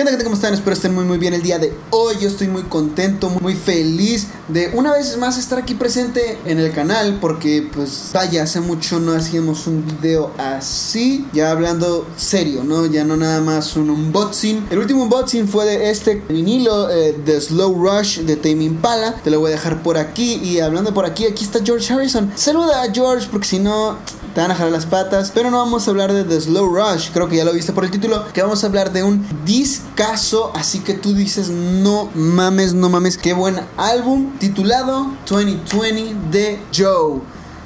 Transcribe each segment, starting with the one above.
¿Qué onda gente? ¿Cómo están? Espero estén muy muy bien el día de hoy. Yo estoy muy contento, muy feliz de una vez más estar aquí presente en el canal porque pues vaya, hace mucho no hacíamos un video así, ya hablando serio, ¿no? Ya no nada más un unboxing. El último unboxing fue de este vinilo eh, de Slow Rush de Tame Impala. Te lo voy a dejar por aquí y hablando por aquí, aquí está George Harrison. Saluda a George porque si no te van a jalar las patas. Pero no vamos a hablar de The Slow Rush, creo que ya lo viste por el título, que vamos a hablar de un discazo, así que tú dices, no mames, no mames, qué buen álbum titulado 2020 de Joe.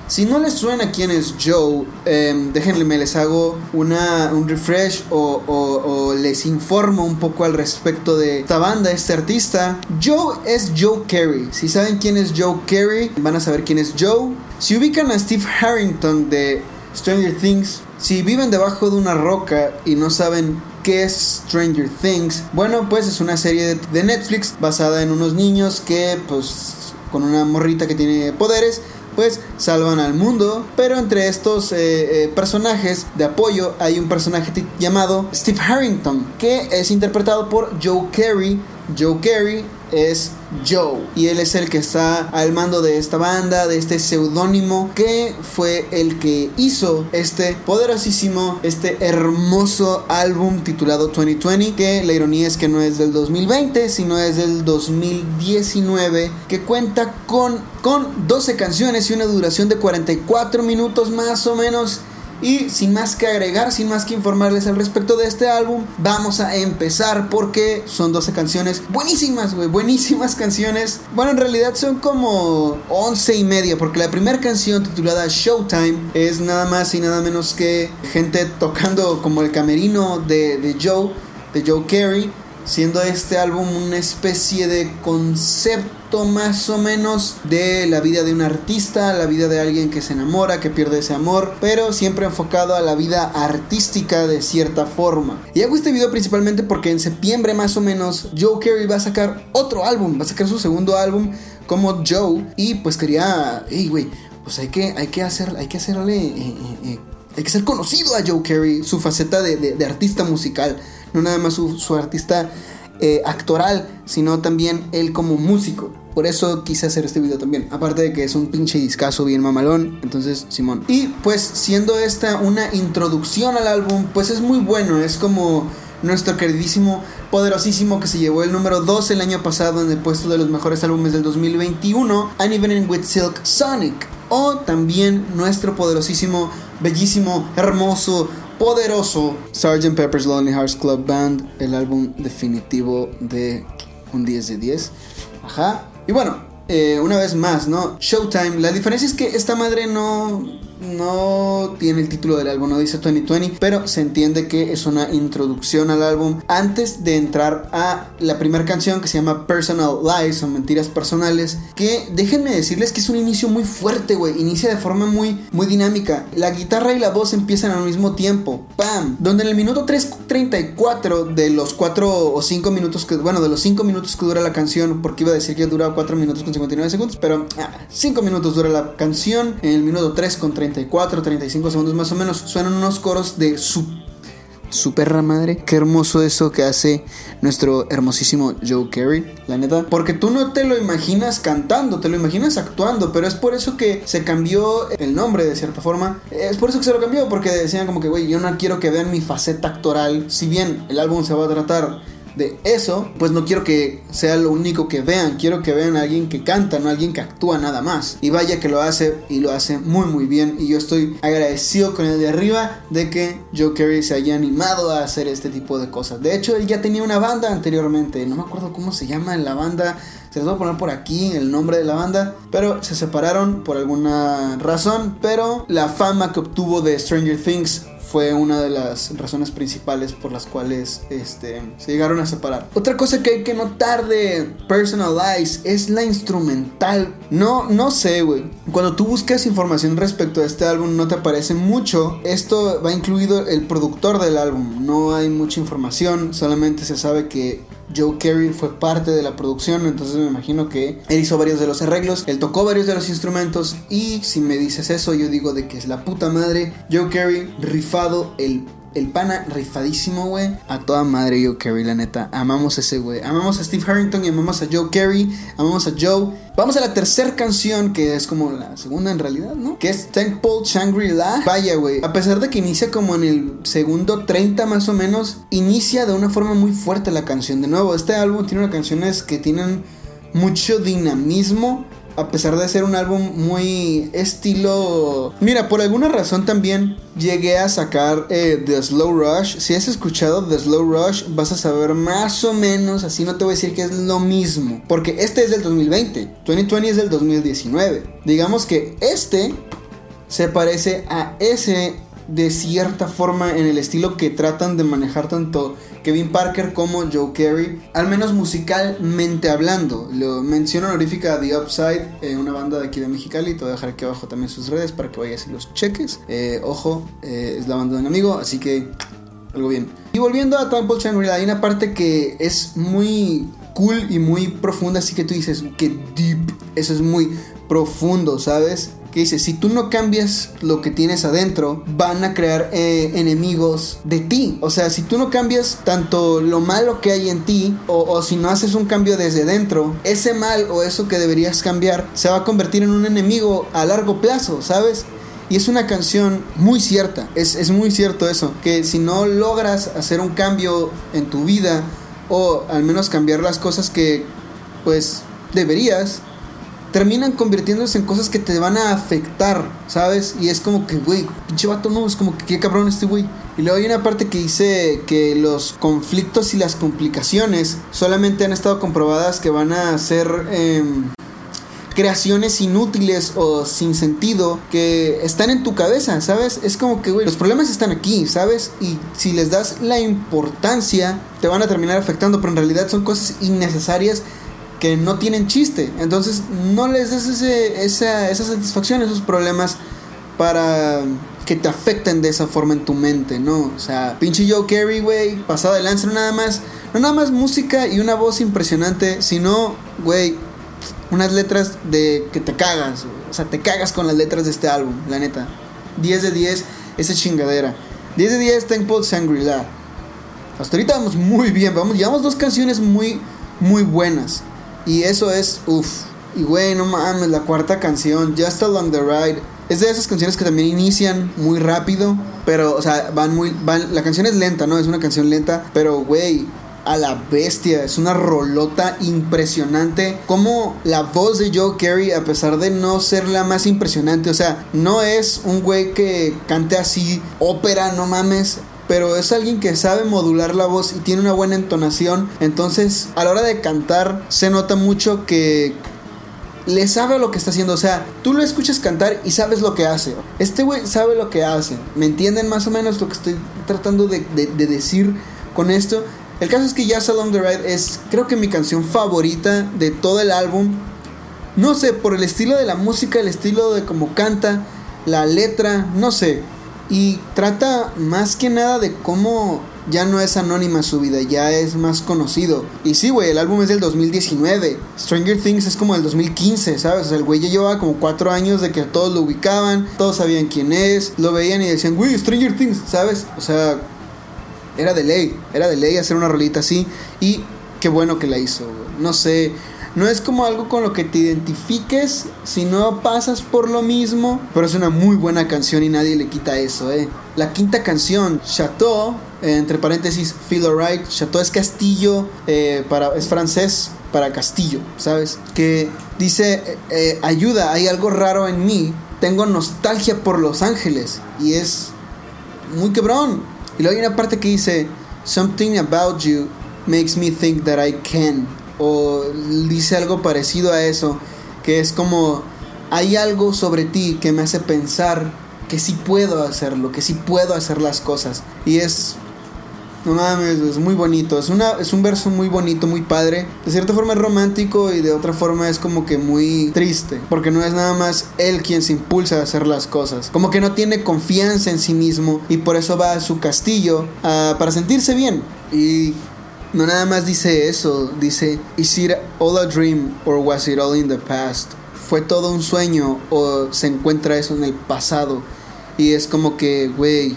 Si no les suena quién es Joe, eh, déjenle, me les hago una, un refresh o, o, o, les informo un poco al respecto de esta banda, este artista. Joe es Joe Carey. Si saben quién es Joe Carey, van a saber quién es Joe. Si ubican a Steve Harrington de Stranger Things, si viven debajo de una roca y no saben qué es Stranger Things, bueno, pues es una serie de, Netflix basada en unos niños que, pues, con una morrita que tiene poderes, pues salvan al mundo. Pero entre estos eh, eh, personajes de apoyo hay un personaje llamado Steve Harrington, que es interpretado por Joe Carey. Joe Carey es Joe. Y él es el que está al mando de esta banda, de este seudónimo que fue el que hizo este poderosísimo, este hermoso álbum titulado 2020 que la ironía es que no es del 2020 sino es del 2019 que cuenta con, con 12 canciones y una duración de 44 minutos más o menos y sin más que agregar, sin más que informarles al respecto de este álbum, vamos a empezar porque son 12 canciones buenísimas, güey, buenísimas canciones. Bueno, en realidad son como 11 y media, porque la primera canción titulada Showtime es nada más y nada menos que gente tocando como el camerino de, de Joe, de Joe Carey, siendo este álbum una especie de concepto más o menos de la vida de un artista, la vida de alguien que se enamora, que pierde ese amor, pero siempre enfocado a la vida artística de cierta forma. Y hago este video principalmente porque en septiembre más o menos Joe Carey va a sacar otro álbum, va a sacar su segundo álbum como Joe y pues quería, hey güey, pues hay que, hay que hacer, hay que hacerle... Eh, eh, eh, hay que ser conocido a Joe Carey, su faceta de, artista musical no nada más su artista eh, actoral, sino también él como músico. Por eso quise hacer este video también. Aparte de que es un pinche discazo bien mamalón. Entonces, Simón. Y pues siendo esta una introducción al álbum, pues es muy bueno. Es como nuestro queridísimo, poderosísimo que se llevó el número 2 el año pasado en el puesto de los mejores álbumes del 2021. And Even with Silk Sonic. O también nuestro poderosísimo, bellísimo, hermoso, poderoso Sgt. Pepper's Lonely Hearts Club Band, el álbum definitivo de un 10 de 10. Ajá. Y bueno, eh, una vez más, ¿no? Showtime. La diferencia es que esta madre no no tiene el título del álbum, no dice 2020, pero se entiende que es una introducción al álbum antes de entrar a la primera canción que se llama Personal Lies o Mentiras Personales, que déjenme decirles que es un inicio muy fuerte, güey, inicia de forma muy, muy dinámica. La guitarra y la voz empiezan al mismo tiempo, ¡pam! Donde en el minuto 3.34 de los 4 o 5 minutos que, bueno, de los 5 minutos que dura la canción, porque iba a decir que dura 4 minutos con 59 segundos, pero 5 ah, minutos dura la canción, en el minuto 3 con 30 34, 35 segundos más o menos, suenan unos coros de su, su perra madre. Qué hermoso eso que hace nuestro hermosísimo Joe Carey, la neta. Porque tú no te lo imaginas cantando, te lo imaginas actuando, pero es por eso que se cambió el nombre de cierta forma. Es por eso que se lo cambió, porque decían como que, güey, yo no quiero que vean mi faceta actoral. Si bien el álbum se va a tratar de eso, pues no quiero que sea lo único que vean, quiero que vean a alguien que canta, no a alguien que actúa nada más. Y vaya que lo hace y lo hace muy muy bien. Y yo estoy agradecido con el de arriba de que Joe Carey se haya animado a hacer este tipo de cosas. De hecho, él ya tenía una banda anteriormente, no me acuerdo cómo se llama la banda, se les voy a poner por aquí el nombre de la banda, pero se separaron por alguna razón, pero la fama que obtuvo de Stranger Things fue una de las razones principales por las cuales este, se llegaron a separar. Otra cosa que hay que notar de Personalize es la instrumental. No, no sé, güey. Cuando tú buscas información respecto a este álbum no te aparece mucho. Esto va incluido el productor del álbum. No hay mucha información. Solamente se sabe que Joe Carey fue parte de la producción, entonces me imagino que él hizo varios de los arreglos, él tocó varios de los instrumentos y si me dices eso yo digo de que es la puta madre Joe Carey rifado el el pana rifadísimo, güey. A toda madre Joe Carey, la neta. Amamos ese güey. Amamos a Steve Harrington y amamos a Joe Carey. Amamos a Joe. Vamos a la tercera canción, que es como la segunda en realidad, ¿no? Que es Temple Shangri-La. Vaya, güey. A pesar de que inicia como en el segundo 30 más o menos, inicia de una forma muy fuerte la canción. De nuevo, este álbum tiene unas canciones que tienen mucho dinamismo a pesar de ser un álbum muy estilo... Mira, por alguna razón también llegué a sacar eh, The Slow Rush. Si has escuchado The Slow Rush, vas a saber más o menos, así no te voy a decir que es lo mismo. Porque este es del 2020, 2020 es del 2019. Digamos que este se parece a ese de cierta forma en el estilo que tratan de manejar tanto Kevin Parker como Joe Carey, al menos musicalmente hablando. Lo menciono honorífica The Upside, eh, una banda de aquí de Mexicali, te voy a dejar aquí abajo también sus redes para que vayas y los cheques. Eh, ojo, eh, es la banda de un amigo, así que algo bien. Y volviendo a Temple Shangri-La, hay una parte que es muy cool y muy profunda, así que tú dices que deep, eso es muy profundo, ¿sabes? Que dice, si tú no cambias lo que tienes adentro, van a crear eh, enemigos de ti. O sea, si tú no cambias tanto lo malo que hay en ti, o, si no haces un cambio desde dentro, ese mal o eso que deberías cambiar se va a convertir en un enemigo a largo plazo, ¿sabes? Y es una canción muy cierta, es, es muy cierto eso, que si no logras hacer un cambio en tu vida, o al menos cambiar las cosas que pues deberías, terminan convirtiéndose en cosas que te van a afectar, ¿sabes? Y es como que, güey, pinche vato, no, es como que qué cabrón este güey. Y luego hay una parte que dice que los conflictos y las complicaciones solamente han estado comprobadas que van a ser em, creaciones inútiles o sin sentido que están en tu cabeza, ¿sabes? Es como que, güey, los problemas están aquí, ¿sabes? Y si les das la importancia, te van a terminar afectando, pero en realidad son cosas innecesarias que no tienen chiste. Entonces no les des ese, esa, esa satisfacción, esos problemas para que te afecten de esa forma en tu mente, ¿no? O sea, pinche Joe Carey, güey, pasado de lanza, no nada más, no nada más música y una voz impresionante, sino, güey, unas letras de que te cagas, o sea, te cagas con las letras de este álbum, la neta. 10 de 10, esa chingadera. 10 de 10, Temple Shangri-La. Hasta ahorita vamos muy bien, vamos, llevamos dos canciones muy, muy buenas. Y eso es, uff. Y güey, no mames, la cuarta canción, Just Along the Ride. Es de esas canciones que también inician muy rápido, pero, o sea, van muy. Van, la canción es lenta, ¿no? Es una canción lenta, pero, güey, a la bestia. Es una rolota impresionante. Como la voz de Joe Carey, a pesar de no ser la más impresionante, o sea, no es un güey que cante así ópera, no mames pero es alguien que sabe modular la voz y tiene una buena entonación. Entonces, a la hora de cantar, se nota mucho que le sabe lo que está haciendo. O sea, tú lo escuchas cantar y sabes lo que hace. Este güey sabe lo que hace. ¿Me entienden más o menos lo que estoy tratando de, decir con esto? El caso es que Just Along the Ride es, creo que mi canción favorita de todo el álbum. No sé, por el estilo de la música, el estilo de cómo canta, la letra, no sé. Y trata más que nada de cómo ya no es anónima su vida, ya es más conocido. Y sí, güey, el álbum es del 2019. Stranger Things es como del 2015, ¿sabes? O sea, el güey ya llevaba como cuatro años de que todos lo ubicaban, todos sabían quién es, lo veían y decían, güey, Stranger Things, ¿sabes? O sea, era de ley, era de ley hacer una rolita así. Y qué bueno que la hizo, No sé, no es como algo con lo que te identifiques si no pasas por lo mismo, pero es una muy buena canción y nadie le quita eso, eh. La quinta canción, Chateau, eh, entre paréntesis, Feel Alright. Chateau es castillo, eh, para, es francés para castillo, ¿sabes? Que dice, eh, ayuda, hay algo raro en mí, tengo nostalgia por Los Ángeles y es muy quebrón. Y luego hay una parte que dice, Something about you makes me think that I can o dice algo parecido a eso, que es como hay algo sobre ti que me hace pensar que sí puedo hacerlo, que sí puedo hacer las cosas. Y es no mames, es muy bonito. Es, una, es un verso muy bonito, muy padre. De cierta forma es romántico y de otra forma es como que muy triste. Porque no es nada más él quien se impulsa a hacer las cosas. Como que no tiene confianza en sí mismo y por eso va a su castillo ah, para sentirse bien. Y no nada más dice eso, dice, ¿Is it all a dream or was it all in the past? ¿Fue todo un sueño o se encuentra eso en el pasado? Y es como que, güey,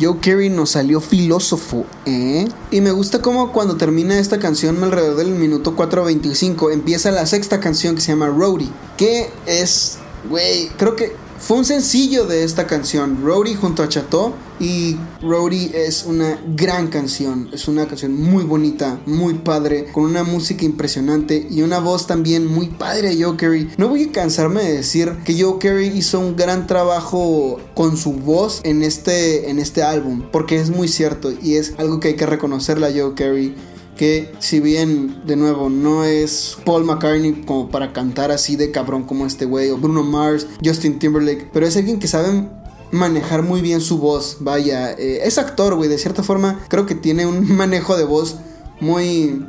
Joe Carey nos salió filósofo, ¿eh? Y me gusta como cuando termina esta canción alrededor del minuto 4.25 empieza la sexta canción que se llama Roadie, que es, güey, creo que fue un sencillo de esta canción, Roadie junto a Chateau. Y Roadie es una gran canción, es una canción muy bonita, muy padre, con una música impresionante y una voz también muy padre de Joe Carey. No voy a cansarme de decir que Joe Carey hizo un gran trabajo con su voz en este, en este álbum, porque es muy cierto y es algo que hay que reconocerle a Joe Carey que si bien de nuevo no es Paul McCartney como para cantar así de cabrón como este güey o Bruno Mars, Justin Timberlake, pero es alguien que sabe manejar muy bien su voz, vaya, eh, es actor, güey, de cierta forma creo que tiene un manejo de voz muy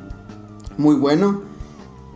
muy bueno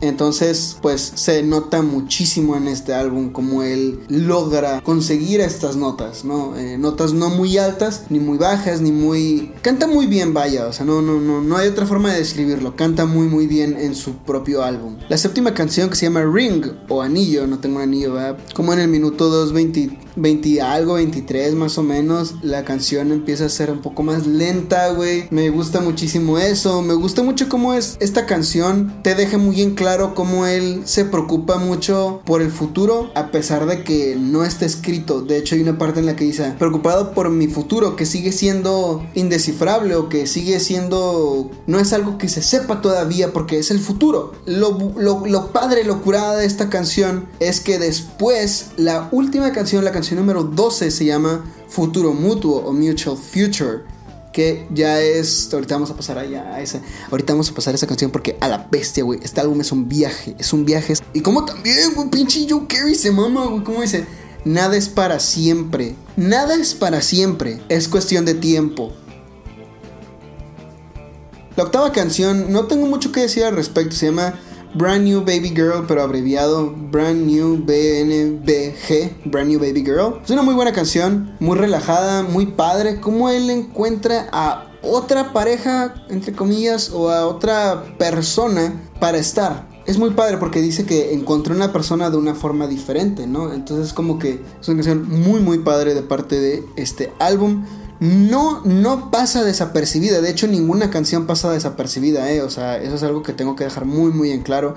entonces, pues se nota muchísimo en este álbum como él logra conseguir estas notas, ¿no? Eh, notas no muy altas, ni muy bajas, ni muy... Canta muy bien, vaya, o sea, no, no, no, no hay otra forma de describirlo. Canta muy, muy bien en su propio álbum. La séptima canción que se llama Ring o Anillo, no tengo un anillo, ¿verdad? Como en el minuto 2.20 20 algo, 23 más o menos, la canción empieza a ser un poco más lenta, güey. Me gusta muchísimo eso. Me gusta mucho cómo es esta canción. Te deja muy en claro cómo él se preocupa mucho por el futuro, a pesar de que no está escrito. De hecho, hay una parte en la que dice, preocupado por mi futuro, que sigue siendo indescifrable o que sigue siendo... No es algo que se sepa todavía porque es el futuro. Lo, lo, lo padre, lo curada de esta canción es que después, la última canción, la canción canción número 12 se llama Futuro Mutuo o Mutual Future. Que ya es. Ahorita vamos a pasar allá a esa. Ahorita vamos a pasar a esa canción porque a la bestia, güey. Este álbum es un viaje. Es un viaje. Y como también, güey, pinche Joe Carey se mama, güey. ¿Cómo dice? Nada es para siempre. Nada es para siempre. Es cuestión de tiempo. La octava canción, no tengo mucho que decir al respecto. Se llama Brand New Baby Girl, pero abreviado Brand New BNBG, Brand New Baby Girl. Es una muy buena canción, muy relajada, muy padre. Como él encuentra a otra pareja, entre comillas, o a otra persona para estar. Es muy padre porque dice que encontró una persona de una forma diferente, ¿no? Entonces como que es una canción muy muy padre de parte de este álbum no, no pasa desapercibida. De hecho, ninguna canción pasa desapercibida, ¿eh? O sea, eso es algo que tengo que dejar muy, muy en claro.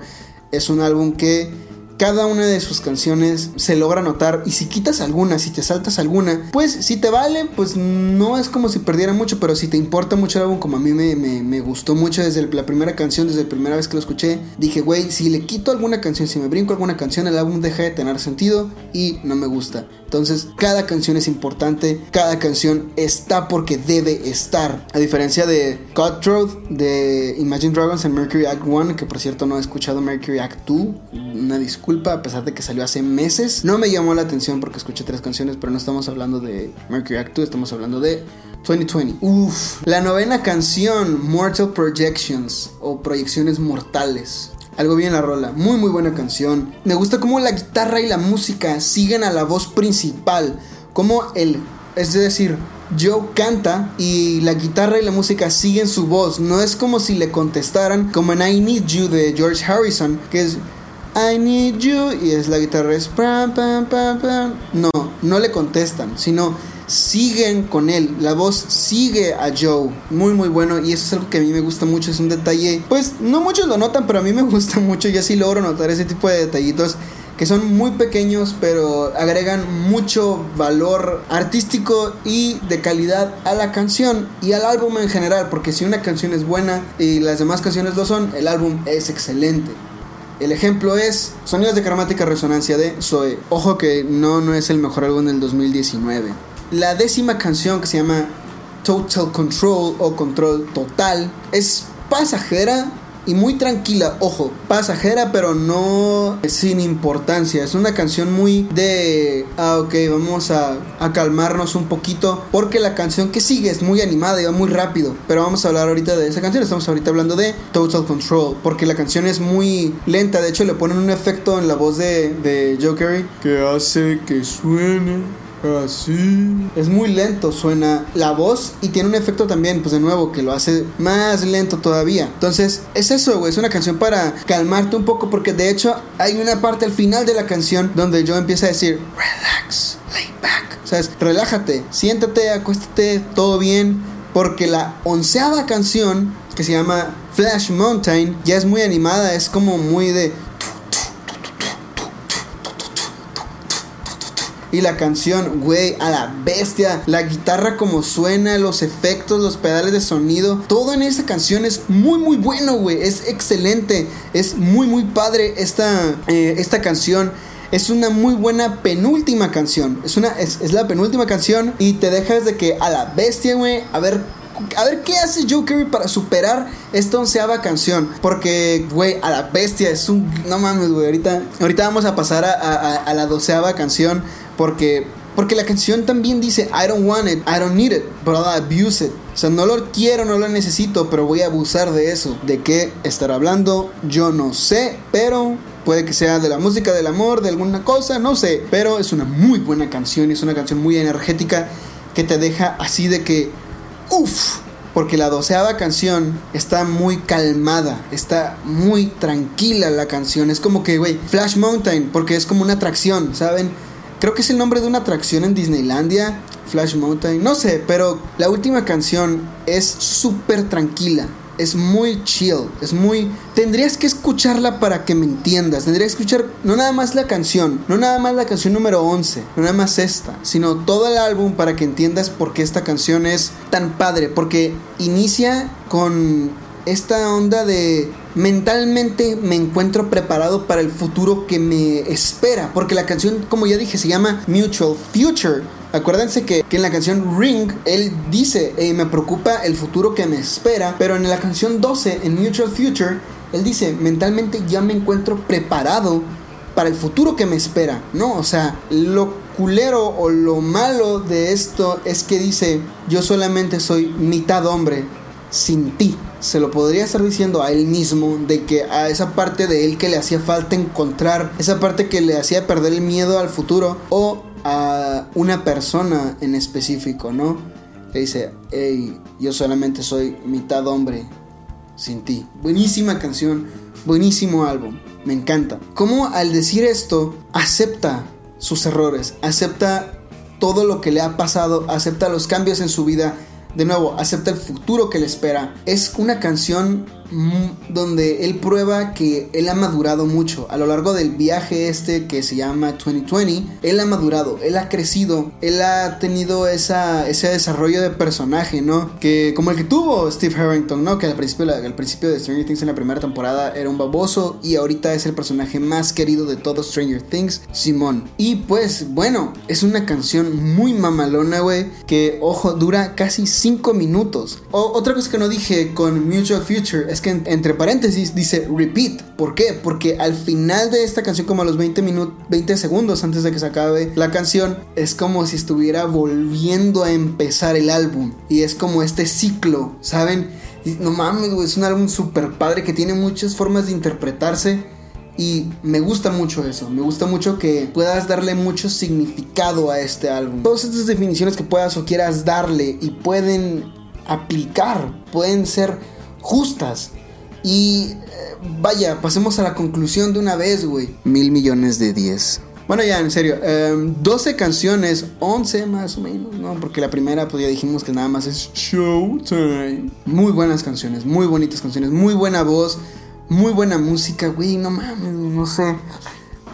Es un álbum que cada una de sus canciones se logra notar y si quitas alguna, si te saltas alguna, pues si te vale, pues no es como si perdiera mucho, pero si te importa mucho el álbum como a mí me, gustó mucho desde la primera canción, desde la primera vez que lo escuché, dije, güey, si le quito alguna canción, si me brinco alguna canción, el álbum deja de tener sentido y no me gusta. Entonces, cada canción es importante, cada canción está porque debe estar. A diferencia de Cutthroat, de Imagine Dragons en Mercury Act 1, que por cierto no he escuchado Mercury Act 2, una disculpa, a pesar de que salió hace meses. No me llamó la atención porque escuché tres canciones, pero no estamos hablando de Mercury Act 2, estamos hablando de 2020. Uf, la novena canción, Mortal Projections o Proyecciones Mortales. Algo bien la rola, muy muy buena canción. Me gusta cómo la guitarra y la música siguen a la voz principal, como el, es decir, Joe canta y la guitarra y la música siguen su voz. No es como si le contestaran como en I Need You de George Harrison, que es I Need You y es la guitarra es pam, pam, pam, pam. No, no le contestan, sino siguen con él, la voz sigue a Joe, muy muy bueno y eso es algo que a mí me gusta mucho, es un detalle, pues no muchos lo notan, pero a mí me gusta mucho y así logro notar ese tipo de detallitos que son muy pequeños pero agregan mucho valor artístico y de calidad a la canción y al álbum en general, porque si una canción es buena y las demás canciones lo son, el álbum es excelente. El ejemplo es Sonidos de Cromática Resonancia de Zoe. Ojo que no, no es el mejor álbum del 2019. La décima canción que se llama Total Control o Control Total es pasajera y muy tranquila, ojo, pasajera pero no sin importancia. Es una canción muy de, ah, ok, vamos a, a, calmarnos un poquito porque la canción que sigue es muy animada y va muy rápido. Pero vamos a hablar ahorita de esa canción, estamos ahorita hablando de Total Control porque la canción es muy lenta, de hecho le ponen un efecto en la voz de, de Joe que hace que suene Así. Es muy lento, suena la voz y tiene un efecto también, pues de nuevo, que lo hace más lento todavía. Entonces, es eso, güey, es una canción para calmarte un poco porque de hecho hay una parte al final de la canción donde yo empieza a decir, relax, lay back, O sea, relájate, siéntate, acuéstate, todo bien. Porque la onceava canción, que se llama Flash Mountain, ya es muy animada, es como muy de Y la canción, güey, a la bestia. La guitarra como suena, los efectos, los pedales de sonido. Todo en esa canción es muy, muy bueno, güey. Es excelente. Es muy, muy padre esta, eh, esta canción. Es una muy buena penúltima canción. Es, una, es, es la penúltima canción. Y te dejas de que a la bestia, güey. A ver a ver qué hace Joe Carey para superar esta onceava canción. Porque, güey, a la bestia es un. No mames, güey. Ahorita, ahorita vamos a pasar a la doceava canción. Porque, porque la canción también dice, I don't want it, I don't need it, but I'll abuse it. O sea, no lo quiero, no lo necesito, pero voy a abusar de eso. ¿De qué estar hablando? Yo no sé, pero puede que sea de la música del amor, de alguna cosa, no sé. Pero es una muy buena canción, es una canción muy energética que te deja así de que, uff, porque la doceava canción está muy calmada, está muy tranquila la canción. Es como que, güey, Flash Mountain, porque es como una atracción, ¿saben? Creo que es el nombre de una atracción en Disneylandia, Flash Mountain, no sé, pero la última canción es súper tranquila, es muy chill, es muy... Tendrías que escucharla para que me entiendas, tendrías que escuchar no nada más la canción, no nada más la canción número 11, no nada más esta, sino todo el álbum para que entiendas por qué esta canción es tan padre, porque inicia con esta onda de mentalmente me encuentro preparado para el futuro que me espera. Porque la canción, como ya dije, se llama Mutual Future. Acuérdense que, en la canción Ring, él dice, me preocupa el futuro que me espera. Pero en la canción 12, en Mutual Future, él dice, mentalmente ya me encuentro preparado para el futuro que me espera. No, o sea, lo culero o lo malo de esto es que dice, yo solamente soy mitad hombre sin ti se lo podría estar diciendo a él mismo de que a esa parte de él que le hacía falta encontrar, esa parte que le hacía perder el miedo al futuro o a una persona en específico, ¿no? Que dice, hey, yo solamente soy mitad hombre sin ti. Buenísima canción, buenísimo álbum, me encanta. Como al decir esto, acepta sus errores, acepta todo lo que le ha pasado, acepta los cambios en su vida de nuevo, acepta el futuro que le espera. Es una canción donde él prueba que él ha madurado mucho. A lo largo del viaje este que se llama 2020 él ha madurado él ha crecido él ha tenido esa, ese desarrollo de personaje no que como el que tuvo Steve Harrington no que al principio al principio de Stranger Things en la primera temporada era un baboso y ahorita es el personaje más querido de todo Stranger Things Simón. Y pues bueno es una canción muy mamalona güey que ojo dura casi 5 minutos. Otra cosa que no dije con Mutual Future es que entre paréntesis dice repeat. ¿Por qué? Porque al final de esta canción, como a los 20 minutos, 20 segundos antes de que se acabe la canción, es como si estuviera volviendo a empezar el álbum. Y es como este ciclo, ¿saben? no mames, es un álbum súper padre que tiene muchas formas de interpretarse. Y me gusta mucho eso, me gusta mucho que puedas darle mucho significado a este álbum. Todas estas definiciones que puedas o quieras darle y pueden aplicar, pueden ser justas. Y eh, vaya, pasemos a la conclusión de una vez, güey. Mil millones de diez. Bueno, ya, en serio, 12 em, canciones, 11 más o menos, ¿no? Porque la primera, pues ya dijimos que nada más es Showtime. Muy buenas canciones, muy bonitas canciones, muy buena voz, muy buena música, güey, no mames, no sé.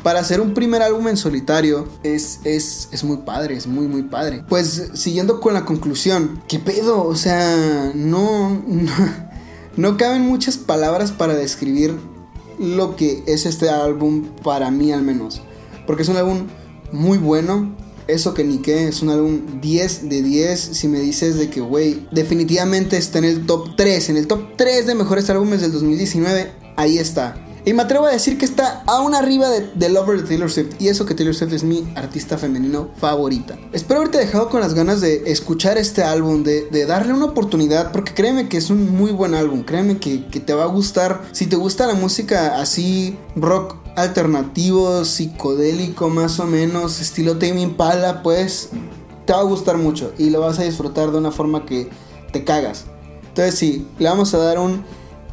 Para hacer un primer álbum en solitario es, es, es muy padre, es muy, muy padre. Pues siguiendo con la conclusión, ¿qué pedo? O sea, no, no no caben muchas palabras para describir lo que es este álbum para mí al menos. Porque es un álbum muy bueno. Eso que ni qué, es un álbum 10 de 10. Si me dices de que, güey, definitivamente está en el top 3, en el top 3 de mejores álbumes del 2019, ahí está. Y me atrevo a decir que está aún arriba de, Lover de Taylor Swift. Y eso que Taylor Swift es mi artista femenino favorita. Espero haberte dejado con las ganas de escuchar este álbum, de, darle una oportunidad. Porque créeme que es un muy buen álbum. Créeme que, te va a gustar. Si te gusta la música así, rock alternativo, psicodélico más o menos, estilo Tame Impala, pues te va a gustar mucho. Y lo vas a disfrutar de una forma que te cagas. Entonces sí, le vamos a dar un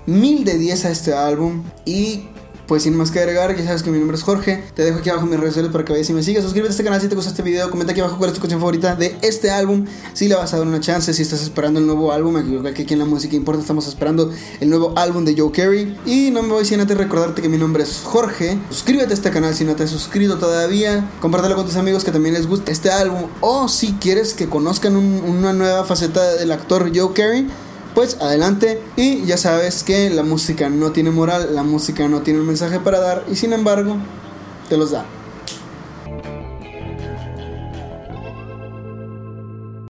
mil de 10 a este álbum y pues sin más que agregar, ya sabes que mi nombre es Jorge. Te dejo aquí abajo mis redes sociales para que vayas y me sigas. Suscríbete a este canal si te gusta este video. Comenta aquí abajo cuál es tu canción favorita de este álbum. Si le vas a dar una chance, si estás esperando el nuevo álbum. Aquí, aquí en la música importa, estamos esperando el nuevo álbum de Joe Carey. Y no me voy sin antes recordarte que mi nombre es Jorge. Suscríbete a este canal si no te has suscrito todavía. Compártelo con tus amigos que también les gusta este álbum. O si quieres que conozcan una nueva faceta del actor Joe Carey pues adelante y ya sabes que la música no tiene moral, la música no tiene un mensaje para dar y sin embargo te los da.